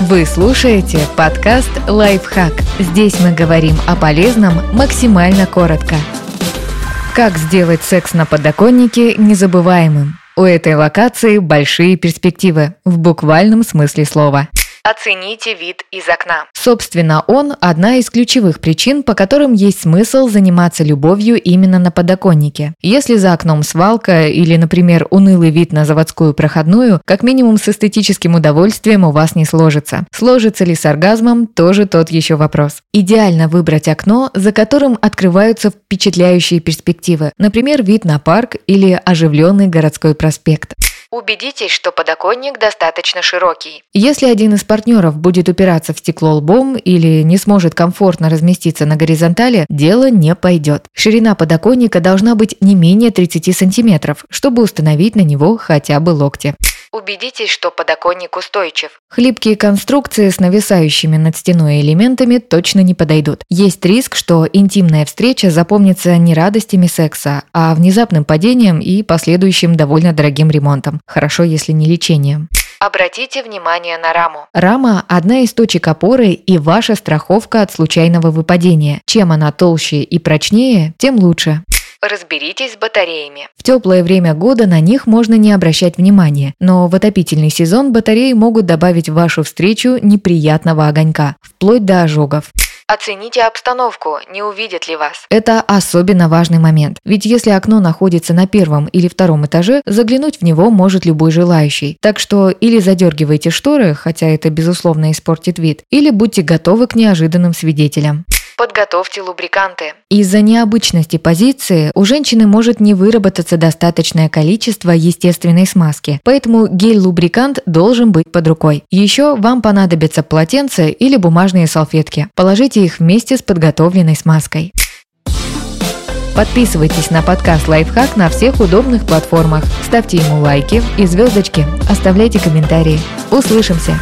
Вы слушаете подкаст «Лайфхак». Здесь мы говорим о полезном максимально коротко. Как сделать секс на подоконнике незабываемым? У этой локации большие перспективы, в буквальном смысле слова – Оцените вид из окна. Собственно, он – одна из ключевых причин, по которым есть смысл заниматься любовью именно на подоконнике. Если за окном свалка или, например, унылый вид на заводскую проходную, как минимум с эстетическим удовольствием у вас не сложится. Сложится ли с оргазмом – тоже тот еще вопрос. Идеально выбрать окно, за которым открываются впечатляющие перспективы, например, вид на парк или оживленный городской проспект. Убедитесь, что подоконник достаточно широкий. Если один из партнеров будет упираться в стекло лбом или не сможет комфортно разместиться на горизонтали, дело не пойдет. Ширина подоконника должна быть не менее 30 сантиметров, чтобы установить на него хотя бы локти. Убедитесь, что подоконник устойчив. Хлипкие конструкции с нависающими над стеной элементами точно не подойдут. Есть риск, что интимная встреча запомнится не радостями секса, а внезапным падением и последующим довольно дорогим ремонтом. Хорошо, если не лечением. Обратите внимание на раму. Рама – одна из точек опоры и ваша страховка от случайного выпадения. Чем она толще и прочнее, тем лучше. Разберитесь с батареями. В теплое время года на них можно не обращать внимания, но в отопительный сезон батареи могут добавить в вашу встречу неприятного огонька, вплоть до ожогов. Оцените обстановку, не увидят ли вас. Это особенно важный момент, ведь если окно находится на первом или втором этаже, заглянуть в него может любой желающий. Так что или задергивайте шторы, хотя это безусловно испортит вид, или будьте готовы к неожиданным свидетелям. Подготовьте лубриканты. Из-за необычности позиции у женщины может не выработаться достаточное количество естественной смазки, поэтому гель-лубрикант должен быть под рукой. Еще вам понадобятся полотенца или бумажные салфетки. Положите их вместе с подготовленной смазкой. Подписывайтесь на подкаст «Лайфхак» на всех удобных платформах. Ставьте ему лайки и звездочки. Оставляйте комментарии. Услышимся!